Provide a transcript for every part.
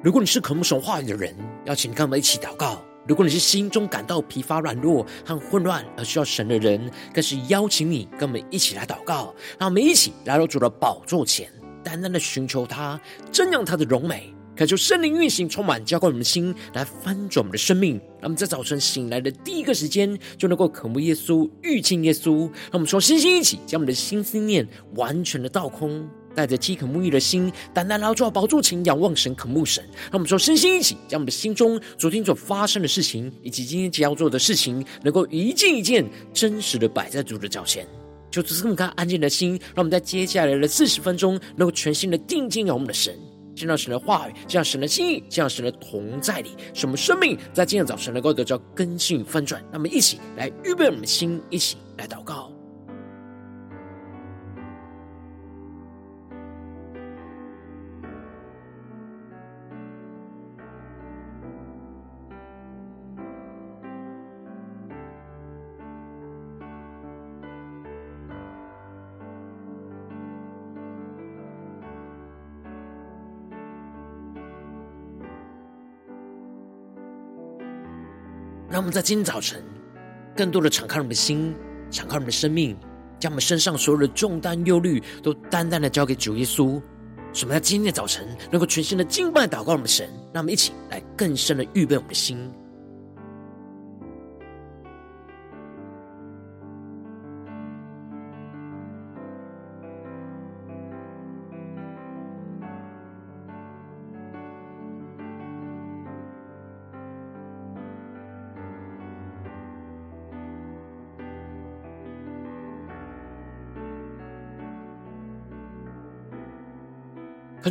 如果你是渴慕神话语的人，邀请跟我们一起祷告。如果你是心中感到疲乏、软弱和混乱而需要神的人，更是邀请你跟我们一起来祷告。让我们一起来到主的宝座前，单单的寻求他，瞻仰他的荣美，恳求圣灵运行，充满浇灌我们的心，来翻转我们的生命。让我们在早晨醒来的第一个时间，就能够渴慕耶稣、遇见耶稣。让我们说，星星一起将我们的心思念完全的倒空。带着饥渴沐浴的心，单单来到宝座前仰望神、渴慕神。让我们说，身心一起，将我们的心中昨天所发生的事情，以及今天将要做的事情，能够一件一件真实的摆在主的脚前。就只是这么看安静的心，让我们在接下来的四十分钟，能够全心的定睛仰望我们的神，见到神的话语，见到神的心意，见到神的同在里，使我们生命在今天早晨能够得到更新与翻转。让我们一起来预备我们的心，一起来祷告。让我们在今天早晨，更多的敞开我们的心，敞开我们的生命，将我们身上所有的重担、忧虑，都单单的交给主耶稣。使我们在今天的早晨，能够全新的敬拜、祷告我们的神。让我们一起来更深的预备我们的心。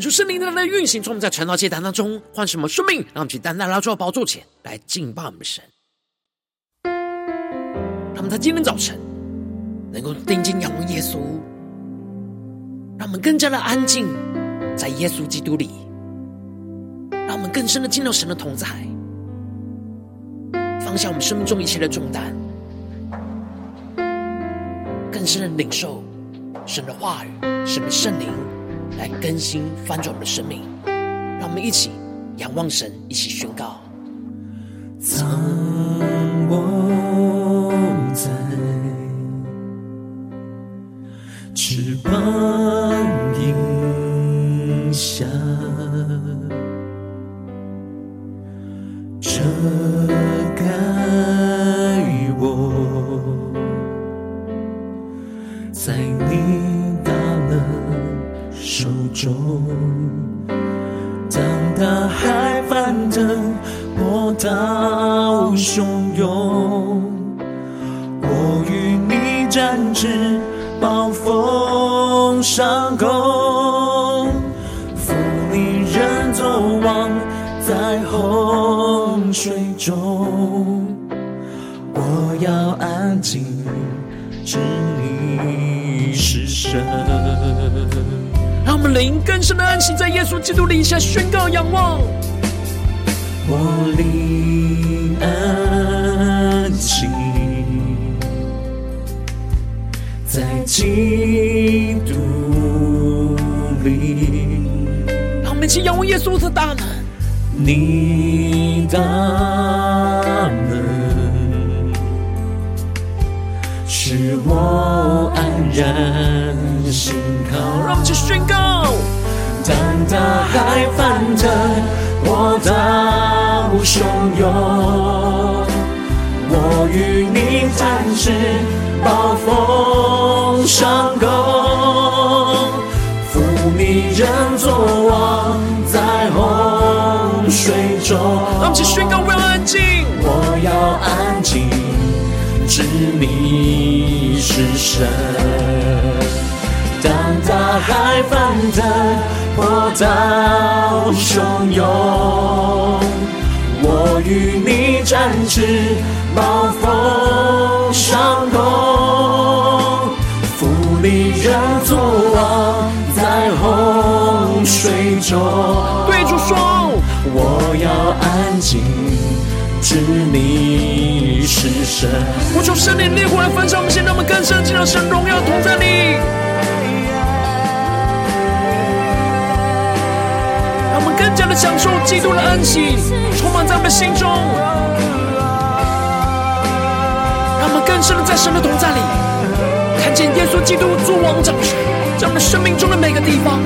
恳求圣灵的运行，从我们在传道阶段当中唤什么生命，让我们去单单来到宝座前来敬拜我们的神。让我们在今天早晨能够定睛仰望耶稣，让我们更加的安静在耶稣基督里，让我们更深的进入神的同在，放下我们生命中一切的重担，更深的领受神的话语，神的圣灵。来更新翻转我们的生命，让我们一起仰望神，一起宣告。藏我在翅膀荫下，这中，深的安息在耶稣基督里下宣告仰望。我灵安息在基督里。让我们一起仰望耶稣的大能。你大能使我安然。心靠，让我们去宣告。当大海翻腾，波涛汹涌，我与你展翅，暴风上攻，负你人作王，在洪水中。让我们宣告，我要安静，我要安静，知你是神。当大海翻腾，波涛汹涌，我与你展翅，暴风上空，负你人作王，在洪水中。对主说，我要安静，知你是神。我求圣灵烈火来焚烧我们，先让我们更深进入神荣耀同在里。享受基督喜充满在我们心中，让我们更深的在神的同在里，看见耶稣基督作王掌权，在我们生命中的每个地方。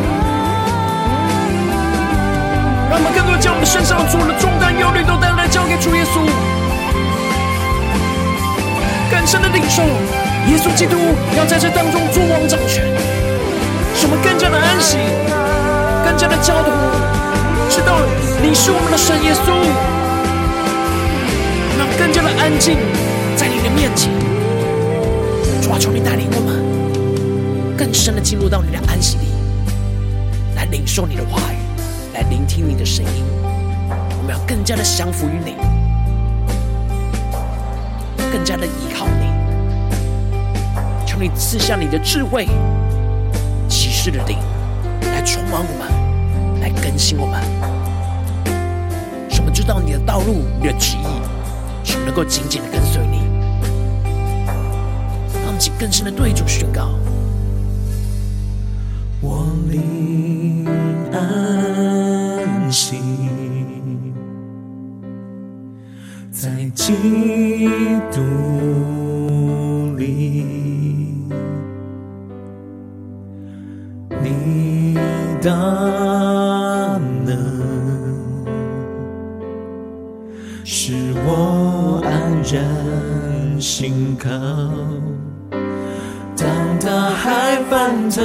让我们更多将我们身上所有的重担、忧虑都带来交给主耶稣，更深的领受耶稣基督要在这当中作王掌权，使我们更加的安息，更加的交托，知道你是我们的神耶稣，让更加的安静在你的面前。主啊，求你带领我们更深的进入到你的安息里，来领受你的话语。来聆听你的声音，我们要更加的降服于你，更加的依靠你。求你赐下你的智慧、启示的灵，来充满我们，来更新，我们知道你的道路、你的旨意，使我们能够紧紧的跟随你。让我们请更深的对主宣告：我灵安。心在基督里，你大靠。当大海翻腾，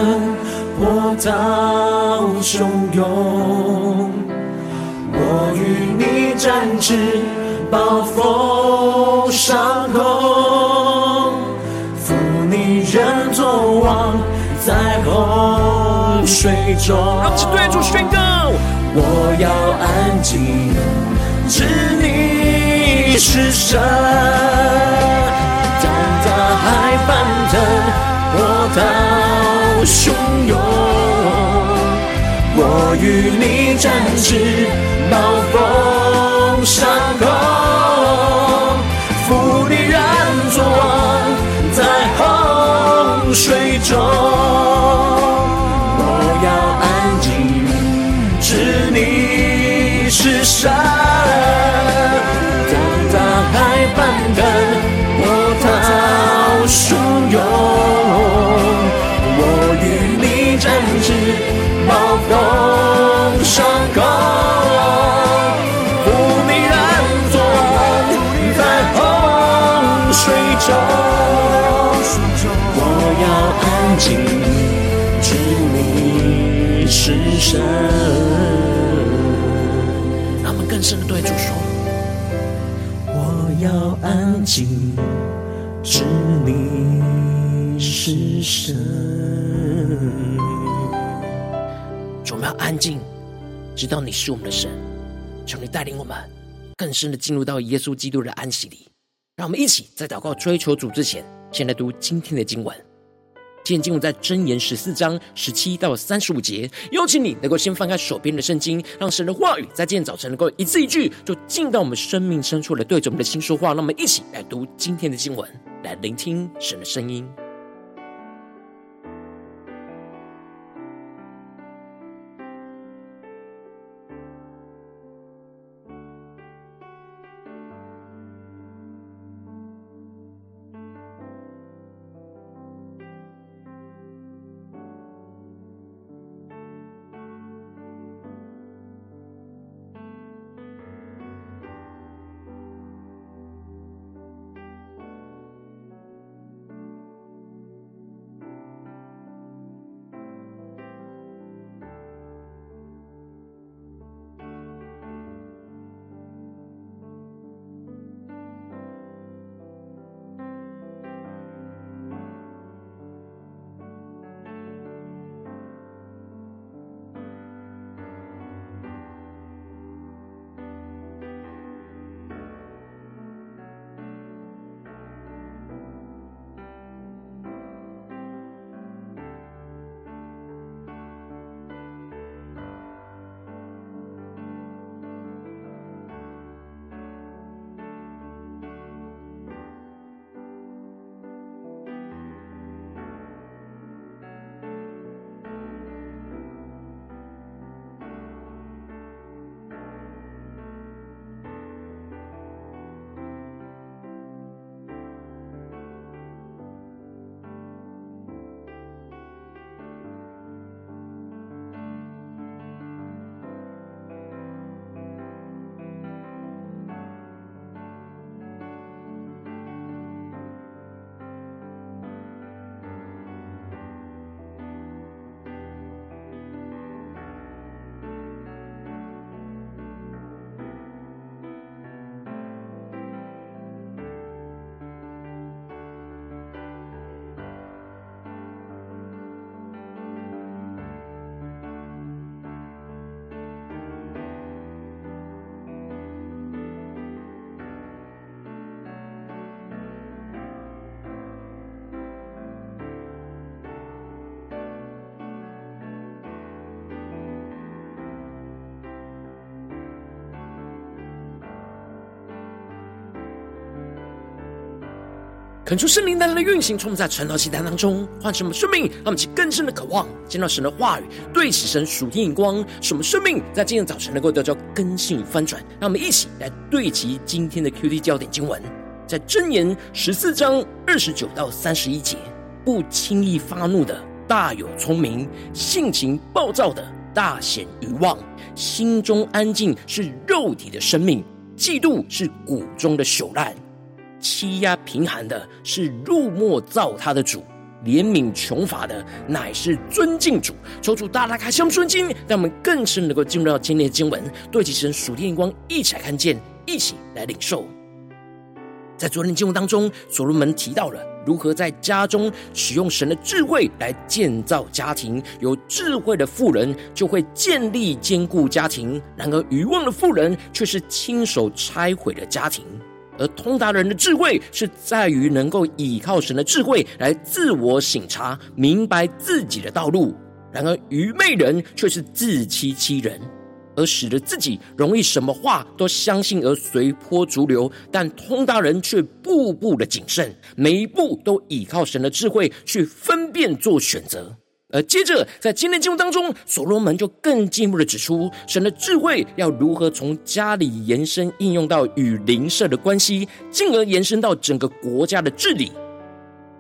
波涛汹涌。我与你展翅，暴风上空，负你人作王，在洪水中。让我们对主宣告：我要安静，知你是神。当大海翻腾，波涛汹涌。我与你展翅，暴风上空，负你人作王，在洪水中。我与你展翅。暴风上空，负你人作王，在洪水中。我要安静，知你是神。他们更深的对主说：我要安静，知你是神。我们要安静，知道你是我们的神。求你带领我们更深的进入到耶稣基督的安息里。让我们一起在祷告追求主之前，先来读今天的经文。今天经文在箴言十四章十七到三十五节。邀请你能够先翻开手边的圣经，让神的话语在今天早晨能够一字一句，就进到我们生命深处来对着我们的心说话。让我们一起来读今天的经文，来聆听神的声音。恳求圣灵带来的运行，充满在晨祷祭坛当中，唤醒我们生命，让我们起更深的渴望，见到神的话语，对齐神属天眼光，使我们生命在今天早晨能够得到更新与翻转。让我们一起来对齐今天的 QD 焦点经文，在箴言十四章二十九到三十一节：不轻易发怒的大有聪明，性情暴躁的大显愚妄。心中安静是肉体的生命，嫉妒是骨中的朽烂。欺压贫寒的是入末造他的主，怜悯穷乏的乃是尊敬主。求主大大开箱顺经，让我们更深能够进入到今天的经文，对齐神属天眼光，一起来看见，一起来领受。在昨天的经文当中，所罗门提到了如何在家中使用神的智慧来建造家庭。有智慧的富人就会建立坚固家庭，然而愚妄的富人却是亲手拆毁了家庭。而通达人的智慧是在于能够倚靠神的智慧来自我省察，明白自己的道路。然而愚昧人却是自欺欺人，而使得自己容易什么话都相信而随波逐流。但通达人却步步的谨慎，每一步都依靠神的智慧去分辨做选择。而接着，在今天经文当中，所罗门就更进一步的指出，神的智慧要如何从家里延伸应用到与邻舍的关系，进而延伸到整个国家的治理。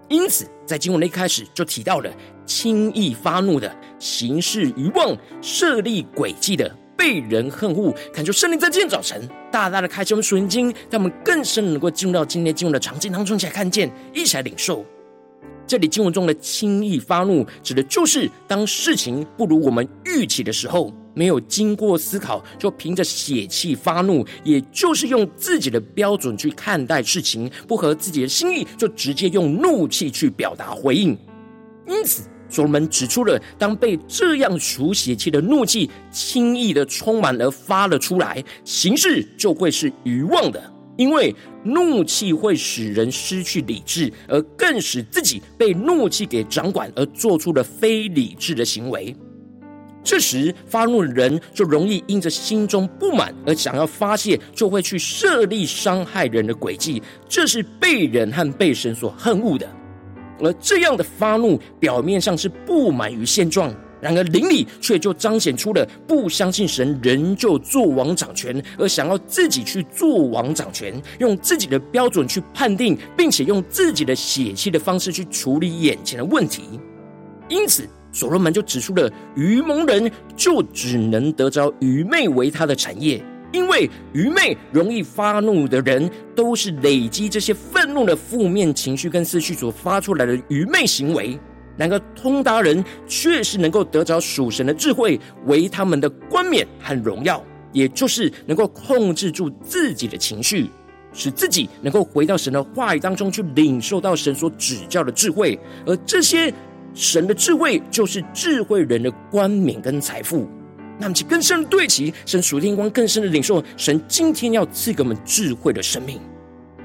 因此，在经文的一开始就提到了轻易发怒的、行事愚妄、设立诡计的、被人恨恶。恳求圣灵在今天早晨大大的开启我们属灵经，让我们更深能够进入到今天经文的场景当中，一起来看见，一起来领受。这里经文中的轻易发怒，指的就是当事情不如我们预期的时候，没有经过思考就凭着血气发怒，也就是用自己的标准去看待事情，不合自己的心意就直接用怒气去表达回应。因此，所罗门指出了，当被这样属血气的怒气轻易的充满而发了出来，形势就会是愚妄的。因为怒气会使人失去理智，而更使自己被怒气给掌管，而做出了非理智的行为。这时发怒的人就容易因着心中不满而想要发泄，就会去设立伤害人的诡计，这是被人和被神所恨恶的。而这样的发怒，表面上是不满于现状。然而，邻里却就彰显出了不相信神仍旧作王掌权，而想要自己去做王掌权，用自己的标准去判定，并且用自己的血气的方式去处理眼前的问题。因此，所罗门就指出了愚蒙人就只能得着愚昧为他的产业，因为愚昧容易发怒的人，都是累积这些愤怒的负面情绪跟思绪所发出来的愚昧行为。然而，通达人确实能够得着属神的智慧为他们的冠冕和荣耀，也就是能够控制住自己的情绪，使自己能够回到神的话语当中去领受到神所指教的智慧。而这些神的智慧，就是智慧人的冠冕跟财富。那么，其更深的对齐神属天光，更深的领受神今天要赐给我们智慧的生命。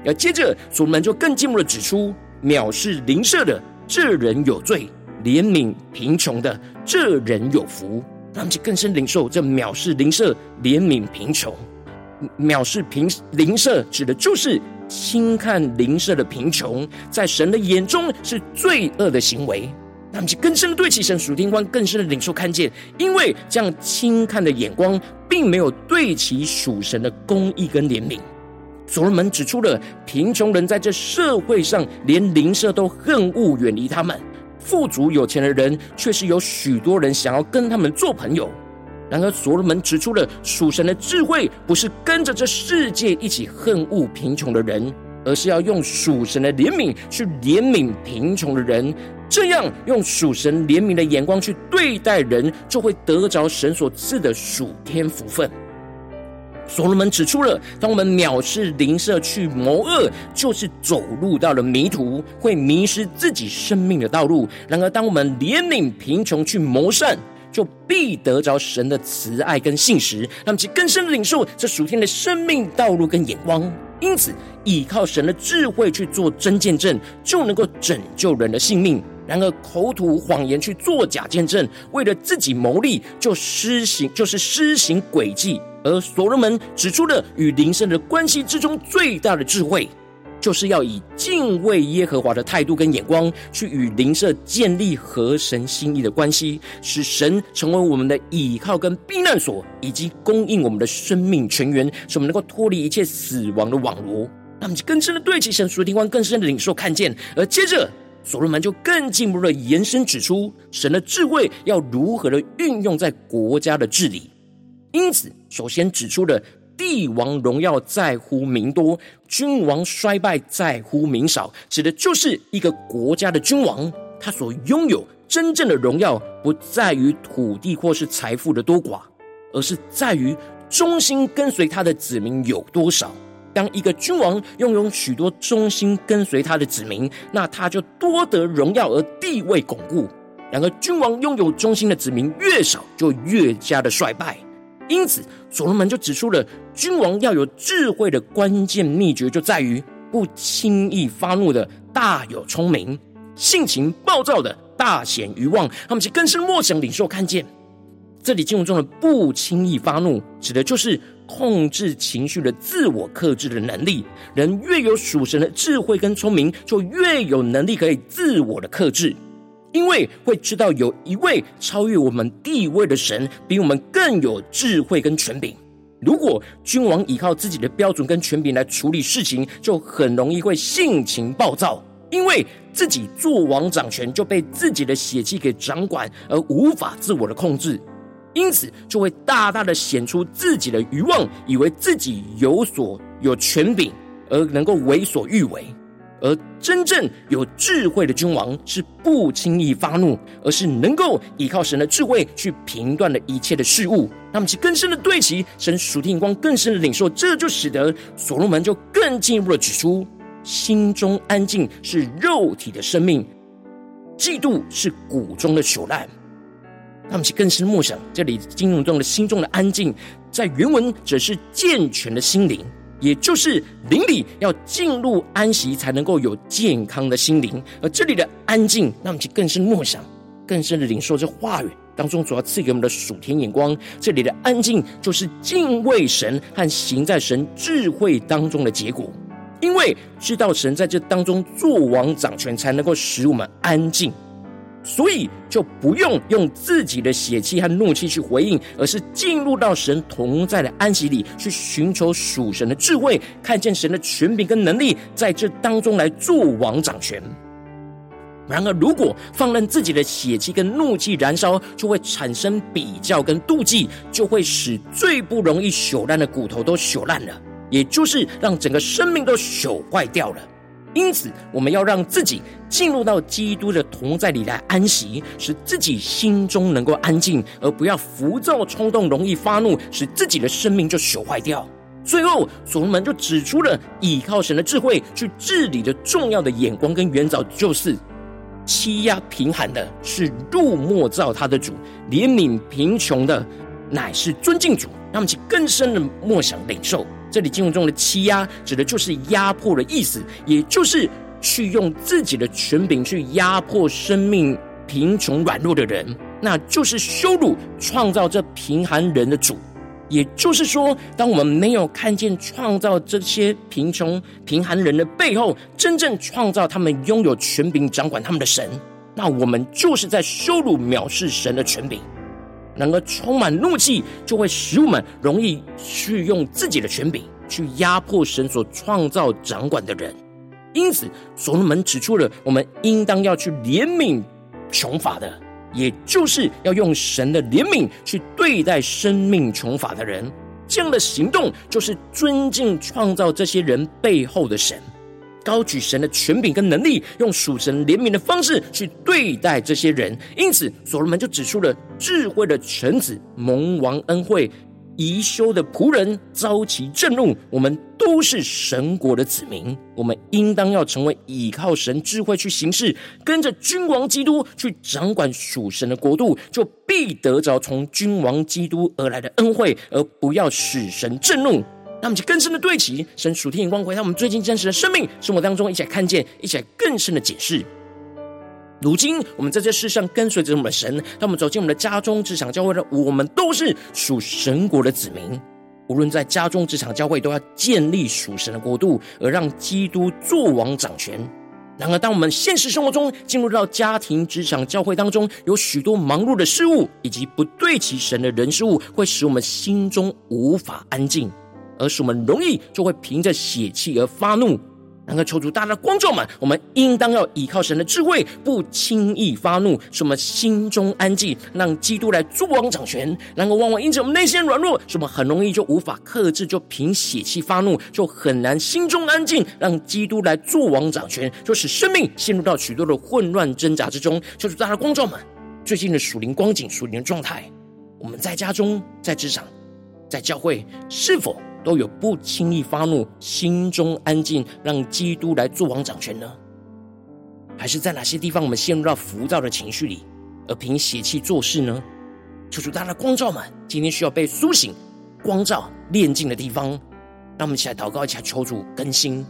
要接着，所罗门就更进一步的指出，藐视灵舍的。这人有罪，怜悯贫穷的，这人有福。让我们去更深领受这藐视灵舍、怜悯贫穷。藐视贫邻舍，指的就是轻看邻舍的贫穷，在神的眼中是罪恶的行为。让我们去更深的对齐神属天光，更深的领受看见，因为这样轻看的眼光，并没有对齐属神的公义跟怜悯。所罗门指出了贫穷人在这社会上连邻舍都恨恶远离他们，富足有钱的人却是有许多人想要跟他们做朋友。然而，所罗门指出了属神的智慧不是跟着这世界一起恨恶贫穷的人，而是要用属神的怜悯去怜悯贫穷的人。这样用属神怜悯的眼光去对待人，就会得着神所赐的属天福分。所罗门指出了，当我们藐视灵舍去谋恶，就是走入到了迷途，会迷失自己生命的道路。然而，当我们怜悯贫穷去谋善，就必得着神的慈爱跟信实，让其更深的领受这属天的生命道路跟眼光。因此，依靠神的智慧去做真见证，就能够拯救人的性命。然而，口吐谎言去作假见证，为了自己谋利，就施行就是施行诡计。而所罗门指出了与灵圣的关系之中最大的智慧，就是要以敬畏耶和华的态度跟眼光，去与邻舍建立合神心意的关系，使神成为我们的倚靠跟避难所，以及供应我们的生命泉源，使我们能够脱离一切死亡的网罗。那么，就更深的对齐神属天光，更深的领受看见。而接着，所罗门就更进一步的延伸指出，神的智慧要如何的运用在国家的治理。因此，首先指出了。帝王荣耀在乎民多，君王衰败在乎民少，指的就是一个国家的君王，他所拥有真正的荣耀，不在于土地或是财富的多寡，而是在于忠心跟随他的子民有多少。当一个君王拥有许多忠心跟随他的子民，那他就多得荣耀而地位巩固；两个君王拥有忠心的子民越少，就越加的衰败。因此，所罗门就指出了君王要有智慧的关键秘诀，就在于不轻易发怒的大有聪明，性情暴躁的大显愚妄。他们是更深莫想领受看见，这里经文中的不轻易发怒，指的就是控制情绪的自我克制的能力。人越有属神的智慧跟聪明，就越有能力可以自我的克制。因为会知道有一位超越我们地位的神，比我们更有智慧跟权柄。如果君王依靠自己的标准跟权柄来处理事情，就很容易会性情暴躁。因为自己做王掌权，就被自己的血气给掌管，而无法自我的控制，因此就会大大的显出自己的愚妄，以为自己有所有权柄，而能够为所欲为。而真正有智慧的君王是不轻易发怒，而是能够依靠神的智慧去评断了一切的事物。那么，其更深的对齐神属天光，更深的领受，这就使得所罗门就更进一步的指出：心中安静是肉体的生命，嫉妒是骨中的朽烂。那么，其更深默想，这里经文中的心中的安静，在原文只是健全的心灵。也就是灵里要进入安息，才能够有健康的心灵。而这里的安静，那么就更深默想，更深的领受这话语当中主要赐给我们的属天眼光。这里的安静，就是敬畏神和行在神智慧当中的结果。因为知道神在这当中作王掌权，才能够使我们安静。所以就不用用自己的血气和怒气去回应，而是进入到神同在的安息里，去寻求属神的智慧，看见神的权柄跟能力在这当中来作王掌权。然而，如果放任自己的血气跟怒气燃烧，就会产生比较跟妒忌，就会使最不容易朽烂的骨头都朽烂了，也就是让整个生命都朽坏掉了。因此，我们要让自己进入到基督的同在里来安息，使自己心中能够安静，而不要浮躁冲动、容易发怒，使自己的生命就朽坏掉。最后，所罗门就指出了倚靠神的智慧去治理的重要的眼光跟原则，就是欺压贫寒的是入墨造他的主，怜悯贫穷的乃是尊敬主。那么，其更深的默想领受。这里经文中的欺压，指的就是压迫的意思，也就是去用自己的权柄去压迫生命贫穷软弱的人，那就是羞辱创造这贫寒人的主。也就是说，当我们没有看见创造这些贫穷贫寒人的背后，真正创造他们拥有权柄掌管他们的神，那我们就是在羞辱藐视神的权柄。能够充满怒气，就会使我们容易去用自己的权柄去压迫神所创造掌管的人。因此，所罗门指出了我们应当要去怜悯穷乏的，也就是要用神的怜悯去对待生命穷乏的人。这样的行动，就是尊敬创造这些人背后的神。高举神的权柄跟能力，用属神怜悯的方式去对待这些人。因此，所罗门就指出了智慧的臣子蒙王恩惠，贻羞的仆人遭其震怒。我们都是神国的子民，我们应当要成为倚靠神智慧去行事，跟着君王基督去掌管属神的国度，就必得着从君王基督而来的恩惠，而不要使神震怒。那么就更深的对齐神属天眼光，回到我们最近真实的生命生活当中，一起来看见，一起来更深的解释。如今我们在这世上跟随着我们的神，当我们走进我们的家中、职场、教会的，我们都是属神国的子民。无论在家中、职场、教会，都要建立属神的国度，而让基督作王掌权。然而，当我们现实生活中进入到家庭、职场、教会当中，有许多忙碌的事物，以及不对齐神的人事物，会使我们心中无法安静，而使我们容易就会凭着血气而发怒。然后求主大大的光照们，我们应当要依靠神的智慧，不轻易发怒，使我们心中安静，让基督来作王掌权。然后往往因着我们内心软弱，使我们很容易就无法克制，就凭血气发怒，就很难心中安静，让基督来作王掌权，就使生命陷入到许多的混乱挣扎之中。求主大大的光照们，最近的属灵光景、属灵的状态，我们在家中、在职场、在教会，是否？都有不轻易发怒，心中安静，让基督来做王掌权呢？还是在哪些地方我们陷入到浮躁的情绪里，而凭邪气做事呢？求主大家的光照们，今天需要被苏醒、光照、炼净的地方，让我们一起来祷告，一下求主更新。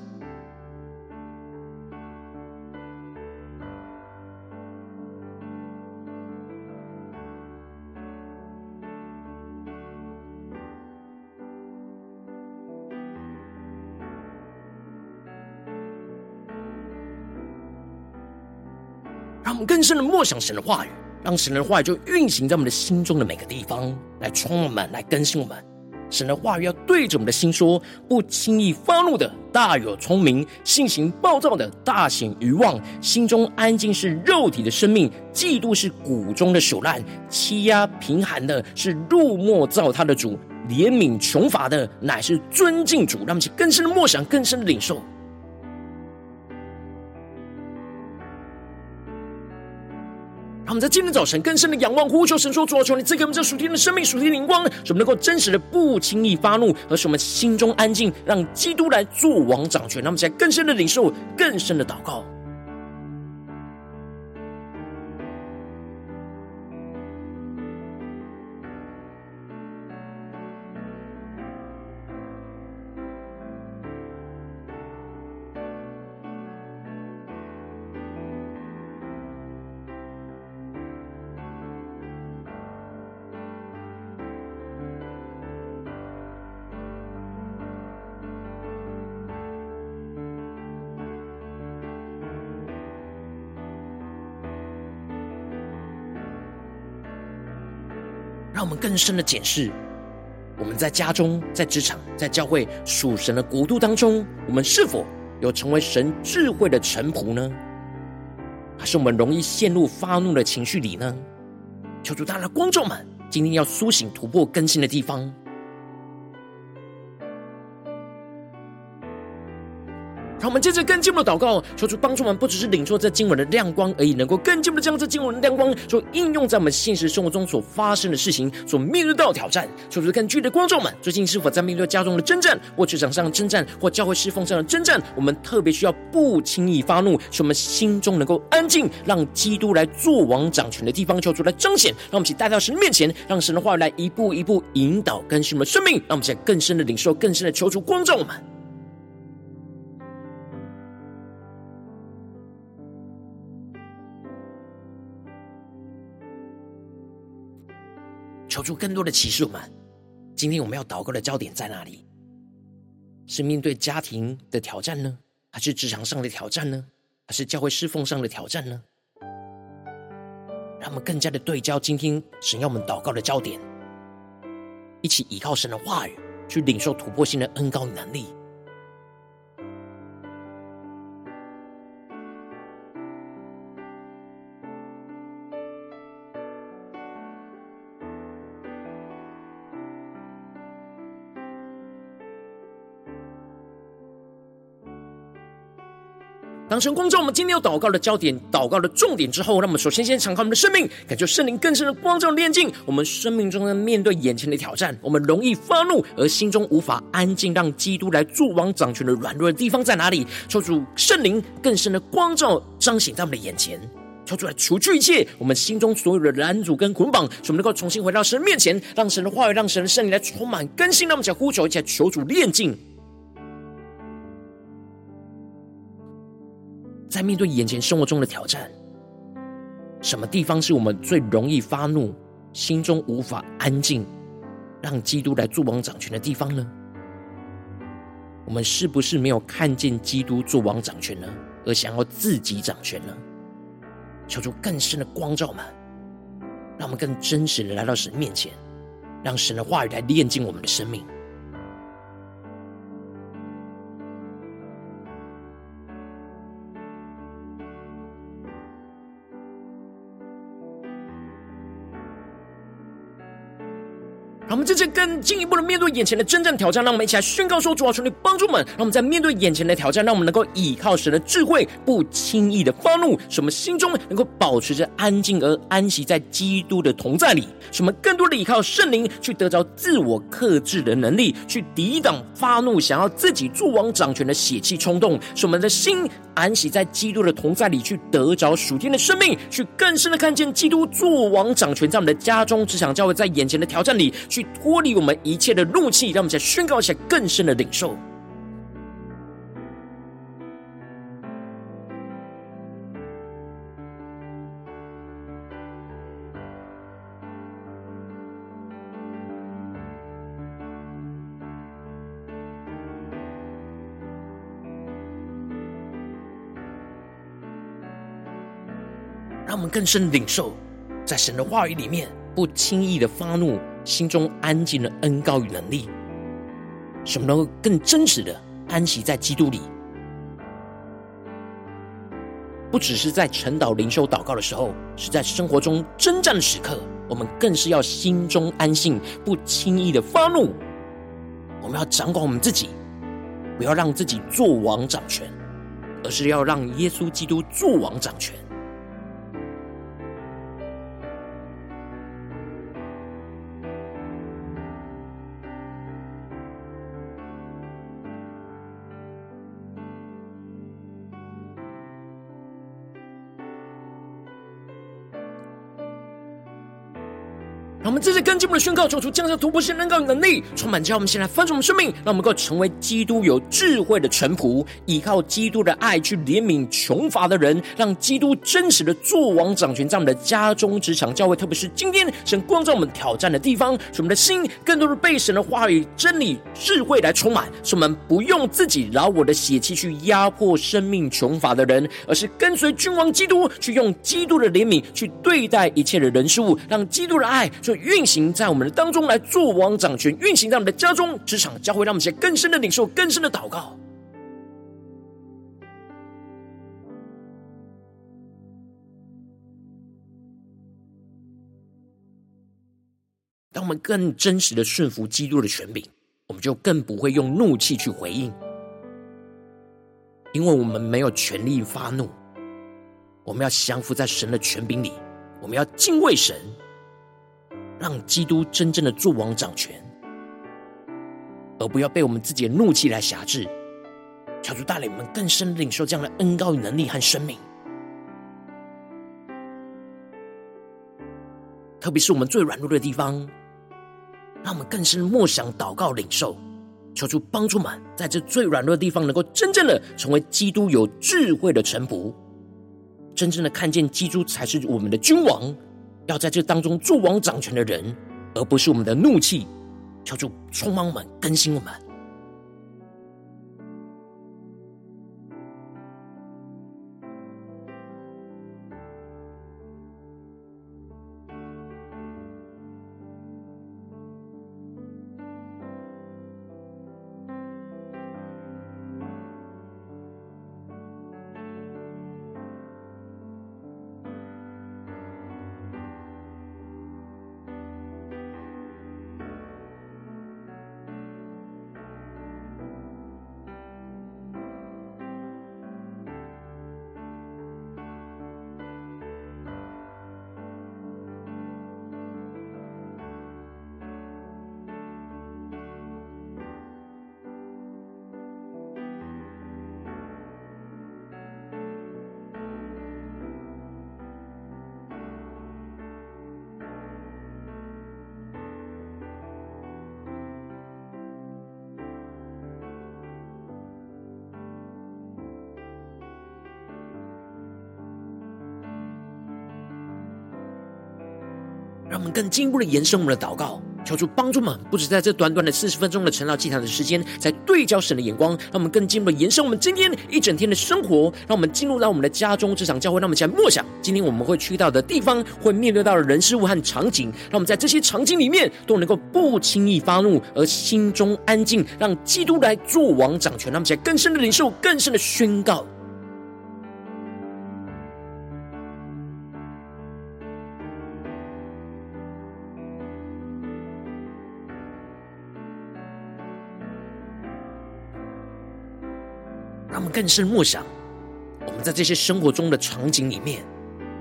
更深的默想神的话语，让神的话语就运行在我们的心中的每个地方，来充满我们，来更新我们。神的话语要对着我们的心说：不轻易发怒的大有聪明，性情暴躁的大显愚妄。心中安静是肉体的生命，嫉妒是骨中的朽烂。欺压贫寒的是入没造他的主，怜悯穷乏的乃是尊敬主。让我们更深的默想，更深的领受。我们在今天早晨更深的仰望呼求神说：主啊，求你赐给我们这属天的生命、属天的灵光，使我们能够真实的不轻易发怒，而使我们心中安静，让基督来做王掌权。让我们在更深的领受、更深的祷告。更深的检视，我们在家中、在职场、在教会属神的国度当中，我们是否有成为神智慧的臣仆呢？还是我们容易陷入发怒的情绪里呢？求主大家的观众们，今天要苏醒、突破、更新的地方。让我们接着更进步的祷告，求主帮助我们，不只是领受这经文的亮光而已，能够更进步的将这经文的亮光，所应用在我们现实生活中所发生的事情，所面对到挑战。求主更具体的光众们，最近是否在面对家中的征战，或职场上的征战，或教会侍奉上的征战？我们特别需要不轻易发怒，使我们心中能够安静，让基督来做王掌权的地方，求主来彰显。让我们一起带到神面前，让神的话语来一步一步引导更新我们的生命。让我们现在更深的领受，更深的求主光照我们。求出更多的启示，们今天我们要祷告的焦点在哪里？是面对家庭的挑战呢，还是职场上的挑战呢，还是教会侍奉上的挑战呢？让我们更加的对焦今天神要我们祷告的焦点，一起依靠神的话语，去领受突破性的恩高与能力。当成光照我们今天要祷告的焦点、祷告的重点之后，让我们首先先敞开我们的生命，感受圣灵更深的光照炼净我们生命中的面对眼前的挑战。我们容易发怒，而心中无法安静，让基督来助王掌权的软弱的地方在哪里？求主圣灵更深的光照彰显在我们的眼前，求主来除去一切我们心中所有的拦阻跟捆绑，使我们能够重新回到神面前，让神的话语、让神的圣灵来充满更新。让我们来呼求一下，求主炼净。面对眼前生活中的挑战，什么地方是我们最容易发怒、心中无法安静，让基督来作王掌权的地方呢？我们是不是没有看见基督作王掌权呢？而想要自己掌权呢？求出更深的光照们，让我们更真实的来到神面前，让神的话语来炼净我们的生命。们这次更进一步的面对眼前的真正挑战，让我们一起来宣告说：主啊，求你帮助们，让我们在面对眼前的挑战，让我们能够倚靠神的智慧，不轻易的发怒，使我们心中能够保持着安静而安息在基督的同在里，使我们更多的依靠圣灵，去得着自我克制的能力，去抵挡发怒想要自己作王掌权的血气冲动，使我们的心安息在基督的同在里，去得着属天的生命，去更深的看见基督作王掌权在我们的家中、职场、教会，在眼前的挑战里去。脱离我们一切的怒气，让我们再宣告一下更深的领受。让我们更深领受，在神的话语里面，不轻易的发怒。心中安静的恩膏与能力，什么能够更真实的安息在基督里。不只是在晨祷灵修祷告的时候，是在生活中征战的时刻，我们更是要心中安静，不轻易的发怒。我们要掌管我们自己，不要让自己作王掌权，而是要让耶稣基督作王掌权。我们这次跟进我们的宣告，求主降下突破性能高能力，充满叫我们先来翻转我们生命，让我们够成为基督有智慧的臣仆，依靠基督的爱去怜悯穷乏的人，让基督真实的作王掌权在我们的家中、职场、教会，特别是今天神光照我们挑战的地方，使我们的心更多的被神的话语、真理、智慧来充满，使我们不用自己。饶我的血气去压迫生命穷乏的人，而是跟随君王基督，去用基督的怜悯去对待一切的人事物，让基督的爱就运行在我们的当中来作王掌权，运行在我们的家中、职场、教会，让我们写更深的领受、更深的祷告。当我们更真实的顺服基督的权柄，我们就更不会用怒气去回应，因为我们没有权利发怒。我们要降服在神的权柄里，我们要敬畏神。让基督真正的作王掌权，而不要被我们自己的怒气来辖制。求主带领我们更深领受这样的恩膏与能力和生命。特别是我们最软弱的地方，让我们更深默想、祷告、领受，求主帮助们在这最软弱的地方，能够真正的成为基督有智慧的臣仆，真正的看见基督才是我们的君王。要在这当中做王掌权的人，而不是我们的怒气，求主充满我们，更新我们。我们更进一步的延伸我们的祷告，求主帮助们，不止在这短短的四十分钟的晨祷祭坛的时间，在对焦神的眼光，让我们更进一步的延伸我们今天一整天的生活，让我们进入到我们的家中、这场、教会，让我们起来默想今天我们会去到的地方，会面对到的人事物和场景，让我们在这些场景里面都能够不轻易发怒，而心中安静，让基督来做王掌权，让我们起来更深的领受、更深的宣告。我们更深默想，我们在这些生活中的场景里面，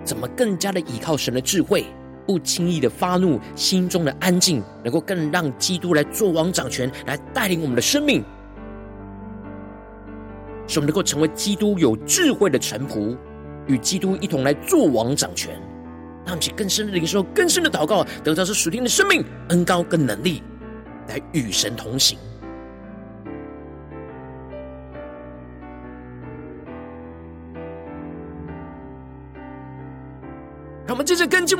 怎么更加的依靠神的智慧，不轻易的发怒，心中的安静，能够更让基督来做王掌权，来带领我们的生命，使我们能够成为基督有智慧的臣仆，与基督一同来做王掌权，让我们更深的领受，更深的祷告，得到是属天的生命恩膏跟能力，来与神同行。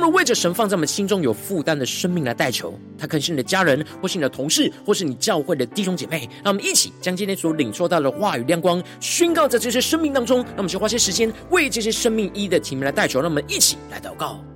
们为着神放在我们心中有负担的生命来代求，他可能是你的家人，或是你的同事，或是你教会的弟兄姐妹。让我们一起将今天所领受到的话语亮光宣告在这些生命当中。让我们先花些时间为这些生命一的提名来代求。让我们一起来祷告。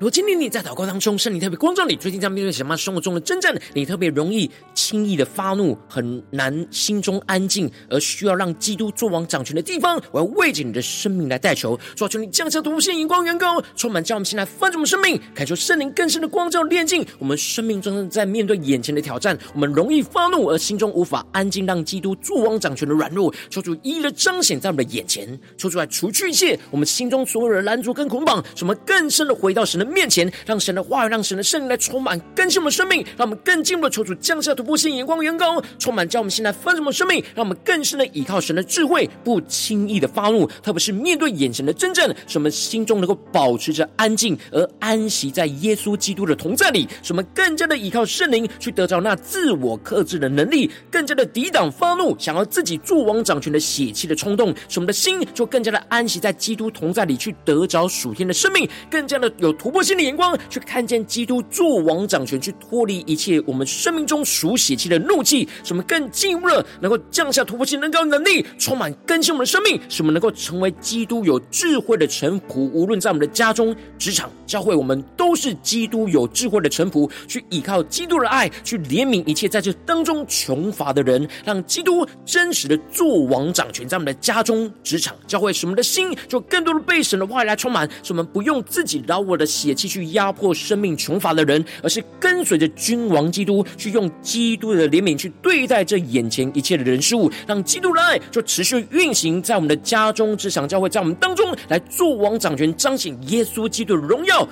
如果今天你在祷告当中，圣灵特别光照你，最近在面对什么生活中的征战，你特别容易轻易的发怒，很难心中安静，而需要让基督作王掌权的地方，我要为着你的生命来代求，求求你降下突破性眼光，远高，充满叫我们先来翻转我们生命，感受圣灵更深的光照炼净我们生命中在面对眼前的挑战，我们容易发怒而心中无法安静，让基督作王掌权的软弱，求主一一的彰显在我们的眼前，求主来除去一切我们心中所有的拦阻跟捆绑，使我们更深的回到神的面前，让神的话语，让神的圣灵来充满更新我们生命，让我们更进一步的求主降下突破性眼光，远高，充满叫我们现在丰盛的生命，让我们更深的依靠神的智慧，不轻易的发怒，特别是面对眼前的真正，使我们心中能够保持着安静，而安息在耶稣基督的同在里，使我们更加的依靠圣灵去得着那自我克制的能力，更加的抵挡发怒，想要自己作王掌权的血气的冲动，使我们的心就更加的安息在基督同在里，去得着属天的生命，更加的有突破新的眼光，去看见基督作王掌权，去脱离一切我们生命中属血气的怒气，使我们更进一步的能够降下突破性能高能力，充满更新我们的生命，使我们能够成为基督有智慧的臣仆。无论在我们的家中、职场、教会，我们都是基督有智慧的臣仆，去依靠基督的爱，去怜悯一切在这当中穷乏的人，让基督真实的作王掌权在我们的家中、职场、教会，使我们的心就更多的被神的话来充满，使我们不用自己老我的血继续压迫生命穷乏的人，而是跟随着君王基督，去用基督的怜悯去对待这眼前一切的人事物，让基督的爱就持续运行在我们的家中、职场、教会，在我们当中来作王掌权，彰显耶稣基督的荣耀。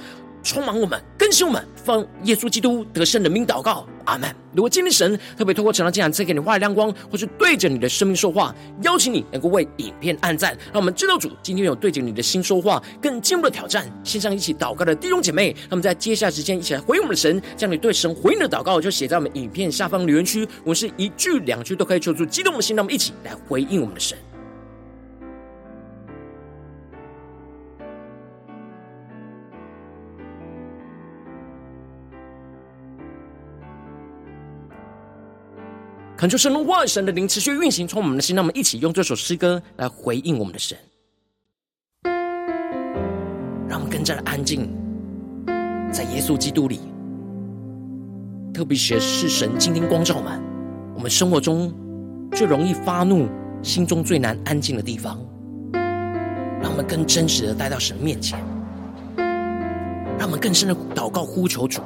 充满我们，更新我们，奉耶稣基督得胜的名祷告，阿门。如果今天神特别透过晨祷祭坛赐给你话语亮光，或是对着你的生命说话，邀请你能够为影片按赞，让我们知道主今天有对着你的心说话，更进一步的挑战。线上一起祷告的弟兄姐妹，那么在接下来时间一起来回应我们的神，将你对神回应的祷告就写在我们影片下方留言区，我们是一句两句都可以求助激动的心，让我们一起来回应我们的神。恳求神的话语、神的灵持续运行，从我们的心，让我们一起用这首诗歌来回应我们的神。让我们更加的安静，在耶稣基督里。特别是是神今天光照满我们生活中最容易发怒、心中最难安静的地方，让我们更真实的带到神面前，让我们更深的祷告呼求主，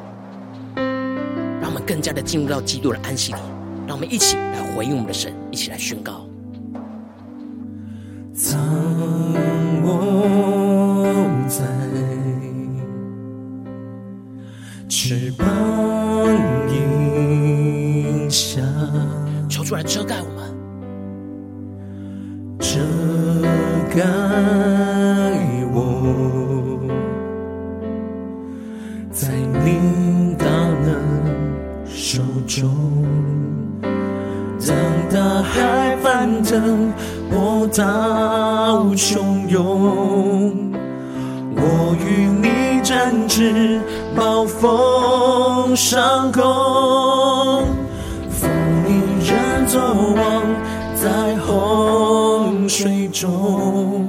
让我们更加的进入到基督的安息里，让我们一起来回应我们的神，一起来宣告。你人作王，在洪水中，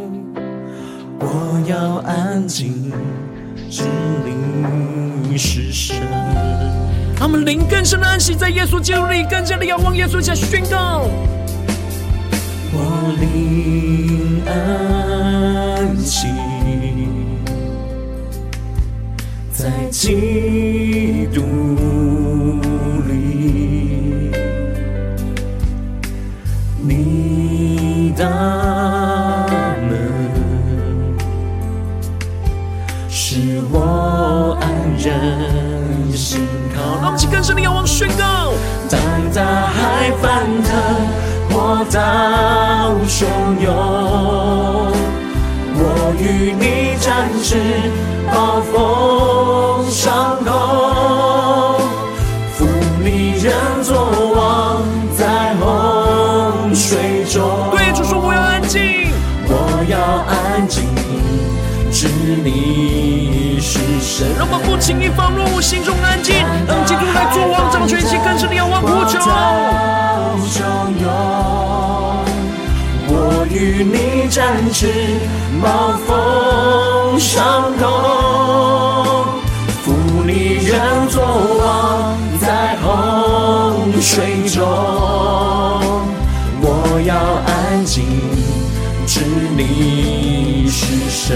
我要安静，知你是神。他们灵更深的安息在耶稣基督里，更加的仰望耶稣，下宣告。我灵安息在基督你大能使我安然心靠。让我们一起更深的仰望宣告。当大海翻腾。波涛汹涌，我与你展翅，神。让我们不轻易放入心中安静，让基督来做王掌权，起更深的仰望呼求。汹涌，我与你展翅，暴风上空，负你人作王，在洪水中，我要安静，知你是神。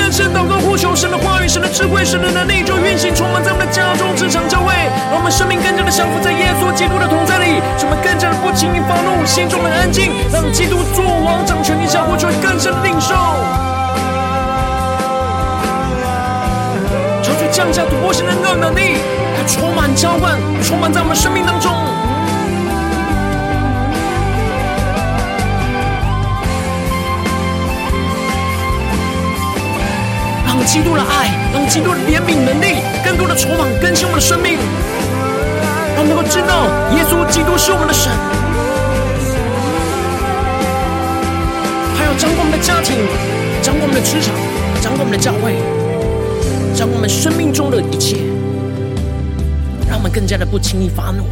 更深祷告呼求神的话语、神的智慧、神的能力，就运行充满在我们的家中、职场、教会，让我们生命更加的降服在耶稣基督的同在里，使我们更加的不轻易发怒，心中的安静，让基督作王掌权，你下活出更深的领受。求主降下突破性的能力，来充满浇灌，充满在我们生命当中。基督的爱，让基督的怜悯能力，更多的充满更新我们的生命，让我们能够知道耶稣基督是我们的神，还要掌管我们的家庭，掌管我们的职场，掌管我们的教会，掌管我们生命中的一切，让我们更加的不轻易发怒，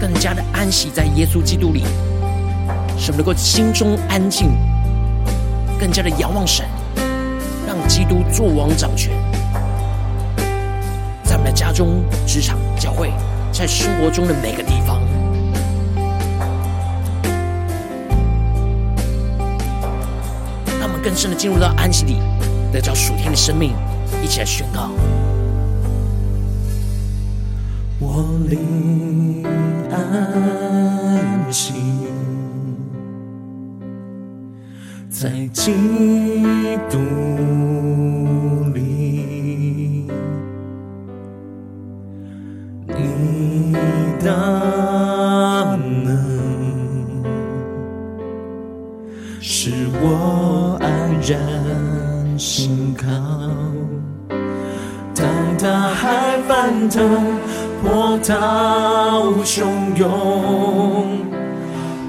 更加的安息在耶稣基督里，使我们能够心中安静，更加的仰望神。基督作王掌权，在我们的家中、职场、教会，在生活中的每个地方，让我们更深的进入到安息里，得着属天的生命，一起来宣告。我灵安在基督里，你大能使我安然心靠。当大海翻腾，波涛汹涌，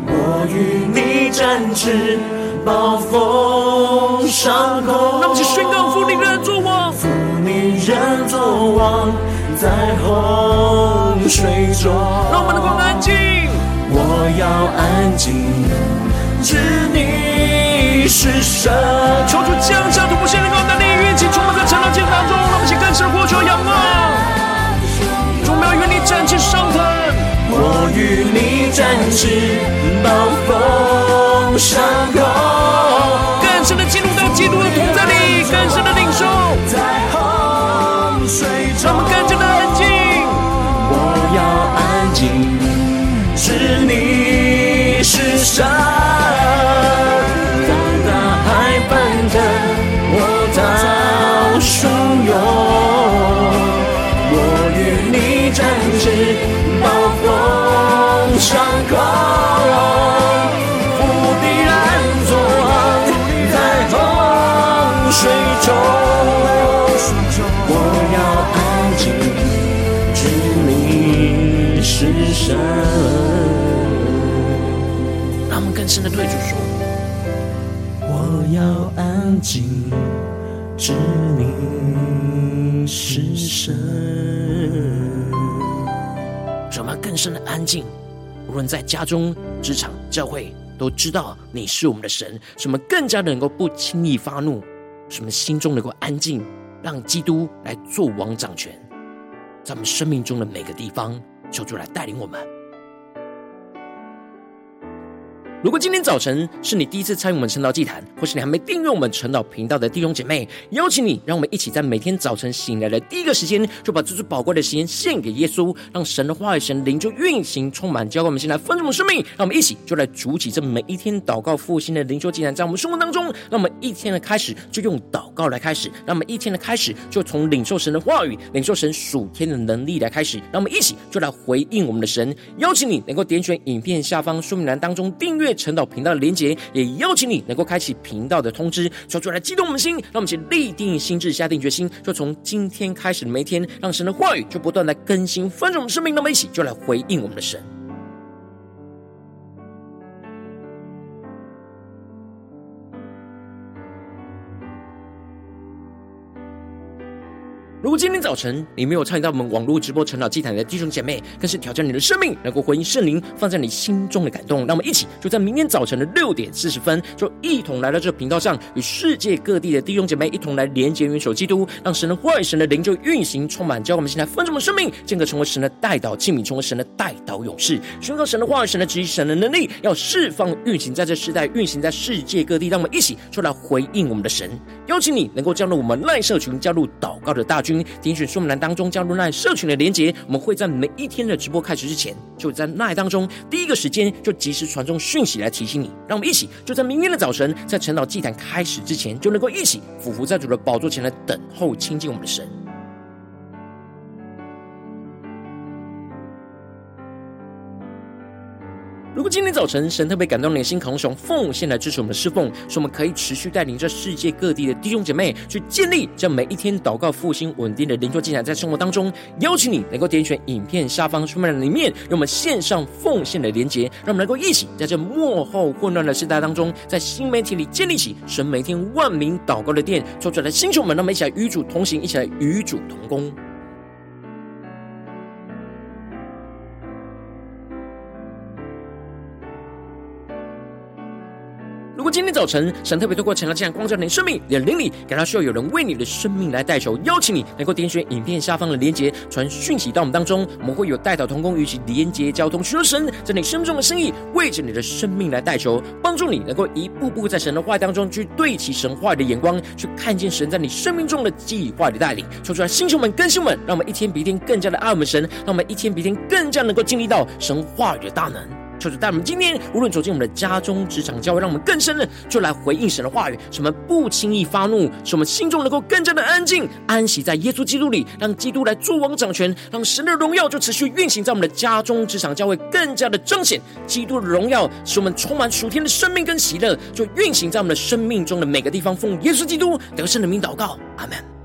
我与你展翅。暴风伤口，让我们去宣告：负你人作王，负你人作王，在洪水中。让我们能够安静，我要安静，知你是神。求主降下突破性的能力，运气充满在成了光景当中，让我们一起更深呼求仰望。主，我们要与你展翅上腾，我与你展翅，暴风上空，更深的安静。无论在家中、职场、教会，都知道你是我们的神，什么更加能够不轻易发怒，什么心中能够安静。让基督来做王掌权，在我们生命中的每个地方，求主来带领我们。如果今天早晨是你第一次参与我们晨祷祭坛，或是你还没订阅我们晨祷频道的弟兄姐妹，邀请你，让我们一起在每天早晨醒来的第一个时间，就把这最宝贵的时间献给耶稣，让神的话语、神灵就运行充满，教灌我们现在丰盛的生命。让我们一起就来主起这每一天祷告复兴的灵修祭坛，在我们生活当中，让我们一天的开始就用祷告来开始，让我们一天的开始就从领受神的话语、领受神属天的能力来开始，让我们一起就来回应我们的神。邀请你能够点选影片下方说明栏当中订阅。陈导频道的连结，也邀请你能够开启频道的通知，说出来激动我们的心，让我们先立定心智，下定决心，就从今天开始每天，让神的话语就不断来更新丰盛我们生命。那么一起就来回应我们的神。如果今天早晨你没有参与到我们网络直播晨祷祭坛的弟兄姐妹，更是挑战你的生命，能够回应圣灵放在你心中的感动。那我们一起就在明天早晨的六点四十分，就一同来到这个频道上，与世界各地的弟兄姐妹一同来连接、元首基督，让神的话语、神的灵就运行充满，教我们现在丰盛的生命，进而成为神的代祷器皿，成为神的代祷勇士，宣告神的话语、神的旨意、神的能力，要释放运行在这世代，运行在世界各地。让我们一起出来回应我们的神，邀请你能够加入我们赖社群，加入祷告的大军。点选说明栏当中加入那社群的连接，我们会在每一天的直播开始之前，就在那当中第一个时间就及时传送讯息来提醒你。让我们一起就在明天的早晨，在晨祷祭坛开始之前，就能够一起俯伏在主的宝座前来等候亲近我们的神。如果今天早晨神特别感动你的心，渴望奉献来支持我们的侍奉，使我们可以持续带领这世界各地的弟兄姐妹去建立这每一天祷告复兴稳定的灵修进展，在生活当中，邀请你能够点选影片下方说明栏里面，让我们线上奉献的连结，让我们能够一起在这幕后混乱的时代当中，在新媒体里建立起神每天万名祷告的殿，做出来的星球们，让我们一起来与主同行，一起来与主同工。早晨神特别透过晨祷祭坛光照你的生命，你的灵里感到需要有人为你的生命来代求，邀请你能够点选影片下方的连结，传讯息到我们当中，我们会有代祷同工与其连结交通，寻求神在你生命中的心意，为着你的生命来代求，帮助你能够一步步在神的话语当中去对齐神话语。的眼光，去看见神在你生命中的计划的带领。说出来，星球们、更新们，让我们一天比一天更加的爱我们神，让我们一天比一天更加能够经历到神话语。的大能。求主带我们今天无论走进我们的家中、职场、教会，让我们更深的就来回应神的话语，使我们不轻易发怒，使我们心中能够更加的安静、安息在耶稣基督里，让基督来作王掌权，让神的荣耀就持续运行在我们的家中、职场、教会，更加的彰显基督的荣耀，使我们充满属天的生命跟喜乐，就运行在我们的生命中的每个地方。奉耶稣基督得胜的名祷告，阿门。